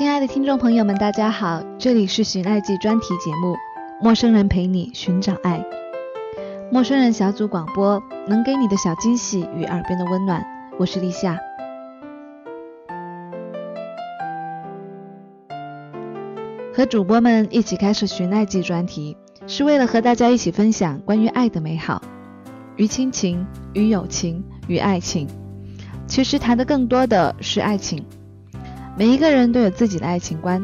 亲爱的听众朋友们，大家好，这里是寻爱记专题节目《陌生人陪你寻找爱》，陌生人小组广播能给你的小惊喜与耳边的温暖，我是立夏。和主播们一起开始寻爱记专题，是为了和大家一起分享关于爱的美好，与亲情、与友情、与爱情。其实谈的更多的是爱情。每一个人都有自己的爱情观，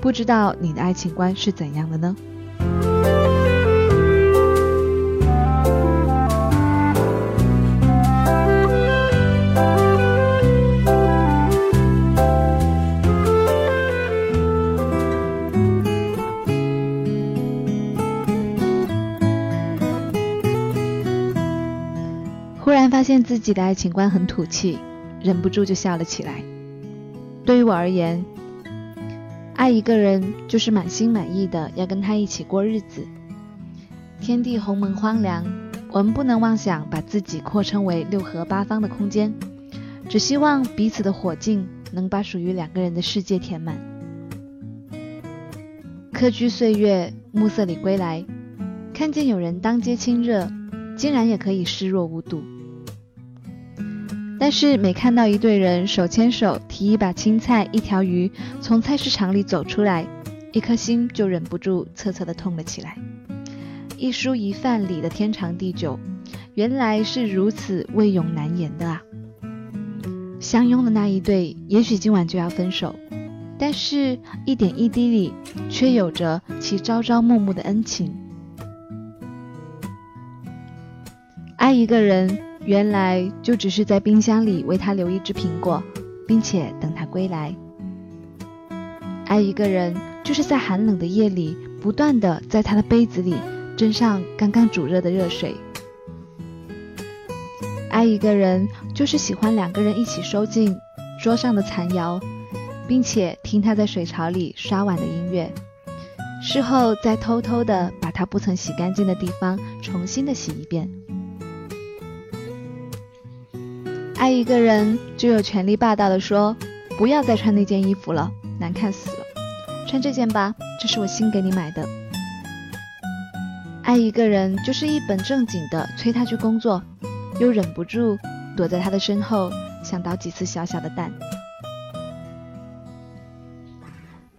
不知道你的爱情观是怎样的呢？忽然发现自己的爱情观很土气，忍不住就笑了起来。对于我而言，爱一个人就是满心满意的要跟他一起过日子。天地鸿蒙荒凉，我们不能妄想把自己扩充为六合八方的空间，只希望彼此的火劲能把属于两个人的世界填满。客居岁月，暮色里归来，看见有人当街亲热，竟然也可以视若无睹。但是每看到一对人手牵手提一把青菜一条鱼从菜市场里走出来，一颗心就忍不住恻恻的痛了起来。一蔬一饭里的天长地久，原来是如此未永难言的啊！相拥的那一对，也许今晚就要分手，但是一点一滴里却有着其朝朝暮暮的恩情。爱一个人。原来就只是在冰箱里为他留一只苹果，并且等他归来。爱一个人，就是在寒冷的夜里，不断的在他的杯子里斟上刚刚煮热的热水。爱一个人，就是喜欢两个人一起收进桌上的残肴，并且听他在水槽里刷碗的音乐，事后再偷偷的把他不曾洗干净的地方重新的洗一遍。爱一个人，就有权利霸道的说：“不要再穿那件衣服了，难看死了。穿这件吧，这是我新给你买的。”爱一个人，就是一本正经的催他去工作，又忍不住躲在他的身后想捣几次小小的蛋。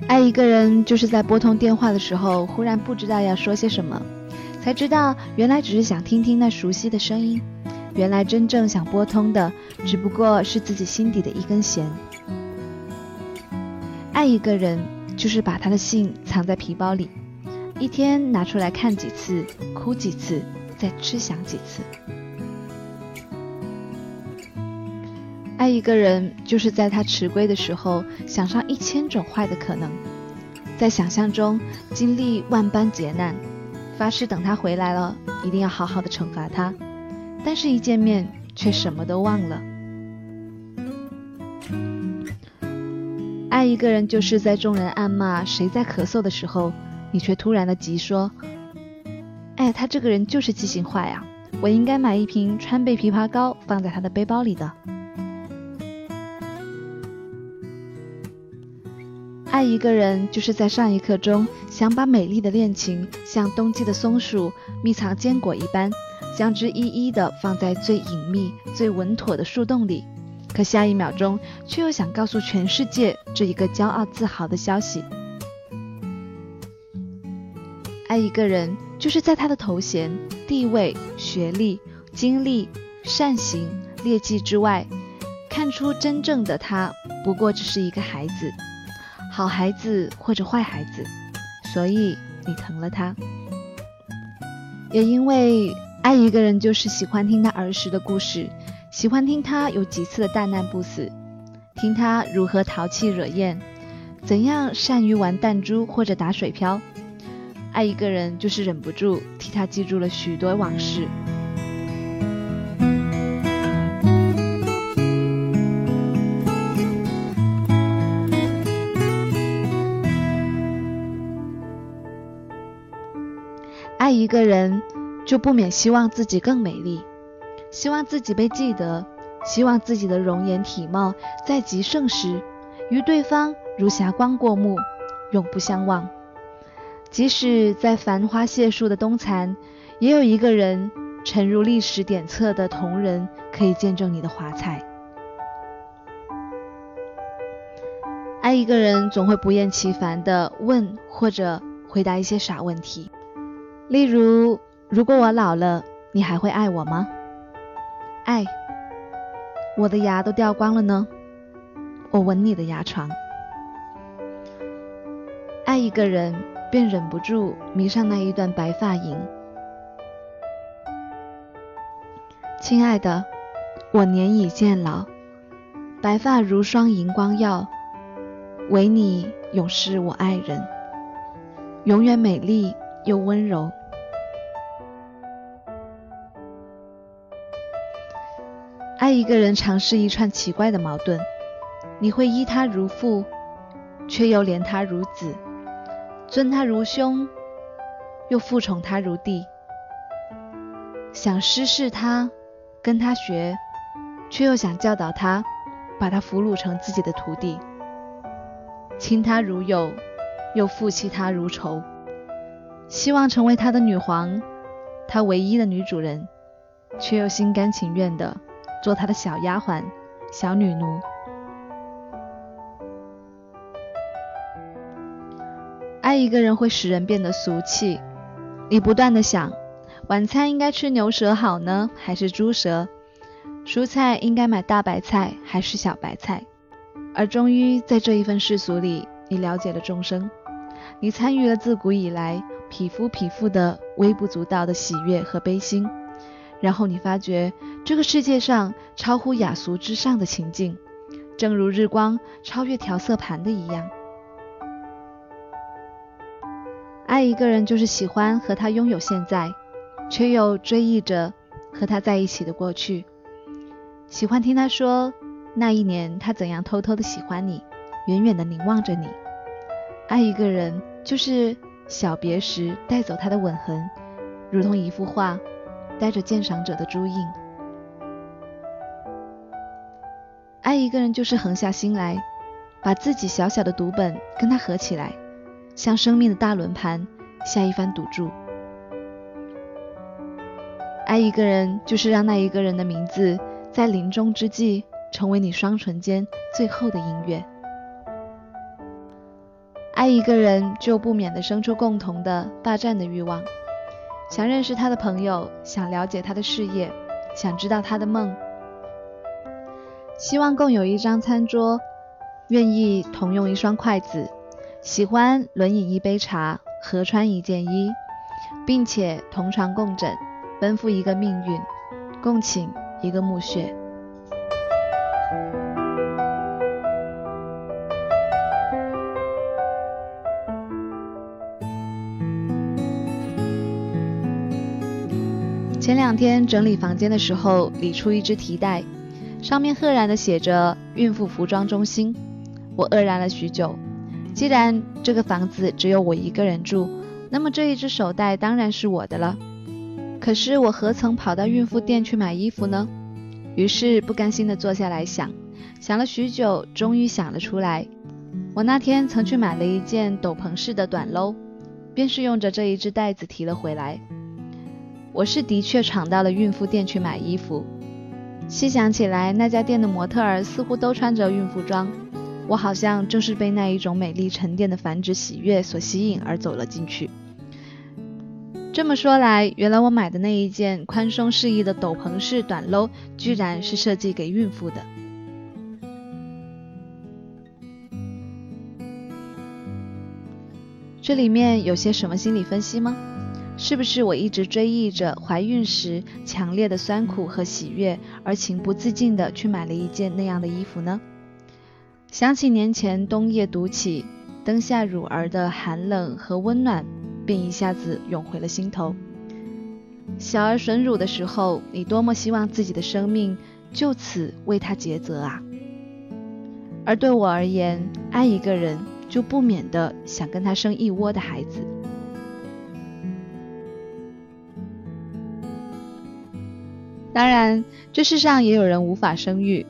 爱一个人，就是在拨通电话的时候，忽然不知道要说些什么，才知道原来只是想听听那熟悉的声音。原来真正想拨通的，只不过是自己心底的一根弦。爱一个人，就是把他的信藏在皮包里，一天拿出来看几次，哭几次，再吃想几次。爱一个人，就是在他迟归的时候，想上一千种坏的可能，在想象中经历万般劫难，发誓等他回来了，一定要好好的惩罚他。但是，一见面却什么都忘了。爱一个人，就是在众人暗骂谁在咳嗽的时候，你却突然的急说：“哎，他这个人就是记性坏啊！我应该买一瓶川贝枇杷膏放在他的背包里的。”爱一个人，就是在上一刻中想把美丽的恋情像冬季的松鼠密藏坚果一般。将之一一的放在最隐秘、最稳妥的树洞里，可下一秒钟却又想告诉全世界这一个骄傲自豪的消息。爱一个人，就是在他的头衔、地位、学历、经历、善行、劣迹之外，看出真正的他不过只是一个孩子，好孩子或者坏孩子，所以你疼了他，也因为。爱一个人就是喜欢听他儿时的故事，喜欢听他有几次的大难不死，听他如何淘气惹厌，怎样善于玩弹珠或者打水漂。爱一个人就是忍不住替他记住了许多往事。爱一个人。就不免希望自己更美丽，希望自己被记得，希望自己的容颜体貌在极盛时，与对方如霞光过目，永不相忘。即使在繁花谢树的冬残，也有一个人沉入历史典册的同人，可以见证你的华彩。爱一个人，总会不厌其烦地问或者回答一些傻问题，例如：如果我老了，你还会爱我吗？爱。我的牙都掉光了呢，我吻你的牙床。爱一个人，便忍不住迷上那一段白发影。亲爱的，我年已渐老，白发如霜荧光耀，唯你永是我爱人，永远美丽又温柔。爱一个人，常是一串奇怪的矛盾。你会依他如父，却又怜他如子；尊他如兄，又复宠他如弟。想师事他，跟他学，却又想教导他，把他俘虏成自己的徒弟。亲他如友，又负弃他如仇。希望成为他的女皇，他唯一的女主人，却又心甘情愿的。做他的小丫鬟、小女奴。爱一个人会使人变得俗气。你不断的想，晚餐应该吃牛舌好呢，还是猪舌？蔬菜应该买大白菜还是小白菜？而终于在这一份世俗里，你了解了众生，你参与了自古以来匹夫匹妇的微不足道的喜悦和悲心。然后你发觉，这个世界上超乎雅俗之上的情境，正如日光超越调色盘的一样。爱一个人，就是喜欢和他拥有现在，却又追忆着和他在一起的过去。喜欢听他说那一年他怎样偷偷的喜欢你，远远的凝望着你。爱一个人，就是小别时带走他的吻痕，如同一幅画。带着鉴赏者的朱印，爱一个人就是横下心来，把自己小小的读本跟他合起来，像生命的大轮盘下一番赌注。爱一个人就是让那一个人的名字在临终之际成为你双唇间最后的音乐。爱一个人就不免的生出共同的霸占的欲望。想认识他的朋友，想了解他的事业，想知道他的梦，希望共有一张餐桌，愿意同用一双筷子，喜欢轮饮一杯茶，合穿一件衣，并且同床共枕，奔赴一个命运，共寝一个墓穴。前两天整理房间的时候，理出一只提袋，上面赫然的写着“孕妇服装中心”。我愕然了许久。既然这个房子只有我一个人住，那么这一只手袋当然是我的了。可是我何曾跑到孕妇店去买衣服呢？于是不甘心的坐下来想，想了许久，终于想了出来。我那天曾去买了一件斗篷式的短搂，便是用着这一只袋子提了回来。我是的确闯到了孕妇店去买衣服，细想起来，那家店的模特儿似乎都穿着孕妇装，我好像正是被那一种美丽沉淀的繁殖喜悦所吸引而走了进去。这么说来，原来我买的那一件宽松适宜的斗篷式短搂，居然是设计给孕妇的。这里面有些什么心理分析吗？是不是我一直追忆着怀孕时强烈的酸苦和喜悦，而情不自禁地去买了一件那样的衣服呢？想起年前冬夜独起，灯下乳儿的寒冷和温暖，便一下子涌回了心头。小儿吮乳的时候，你多么希望自己的生命就此为他抉择啊！而对我而言，爱一个人就不免的想跟他生一窝的孩子。当然，这世上也有人无法生育，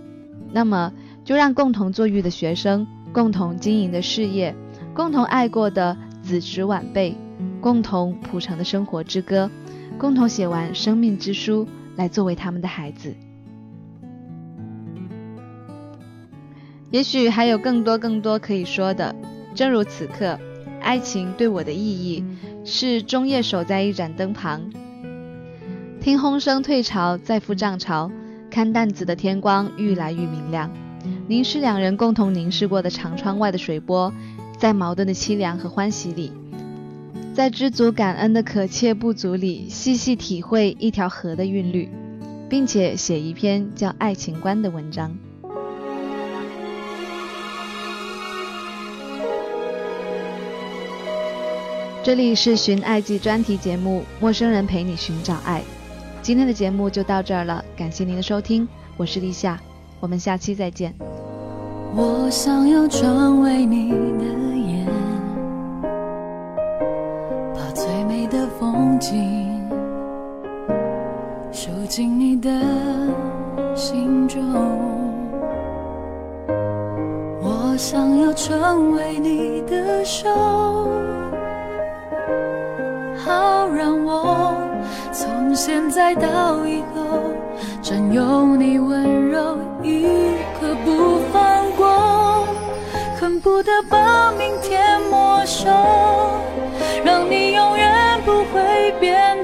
那么就让共同坐育的学生共同经营的事业，共同爱过的子侄晚辈，共同谱成的生活之歌，共同写完生命之书来作为他们的孩子。也许还有更多更多可以说的，正如此刻，爱情对我的意义是终夜守在一盏灯旁，听轰声退潮，再赴涨潮，看淡紫的天光愈来愈明亮。凝视两人共同凝视过的长窗外的水波，在矛盾的凄凉和欢喜里，在知足感恩的可切不足里，细细体会一条河的韵律，并且写一篇叫《爱情观》的文章。这里是寻爱记专题节目《陌生人陪你寻找爱》，今天的节目就到这儿了，感谢您的收听，我是立夏，我们下期再见。我想要成为你的眼，把最美的风景收进你的心中。我想要成为你的手。好，让我从现在到以后，占有你温柔一刻不放过，恨不得把明天没收，让你永远不会变。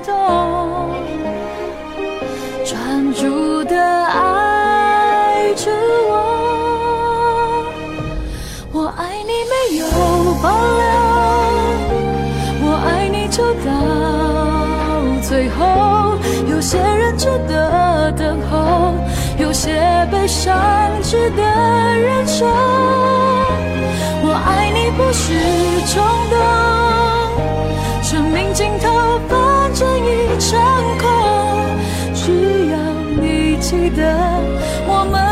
些悲伤值得忍受。我爱你不是冲动，生命尽头反正一场空，只要你记得我们。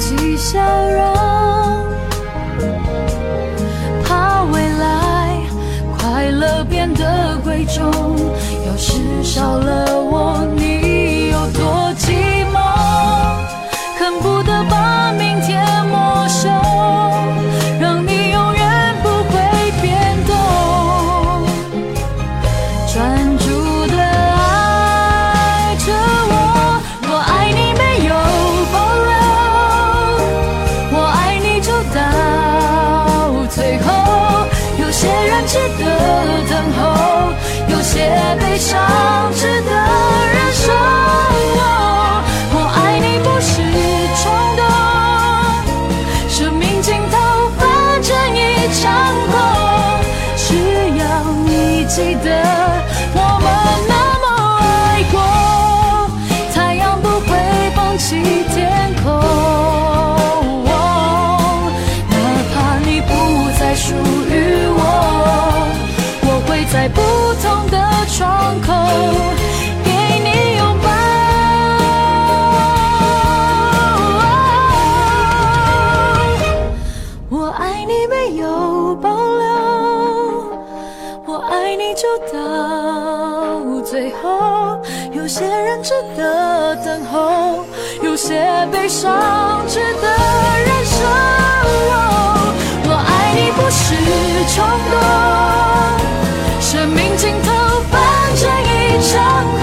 起笑容，怕未来快乐变得贵重。要是少了我，最后。有些人值得等候，有些悲伤值得忍受。我爱你不是冲动，生命尽头反正一场空，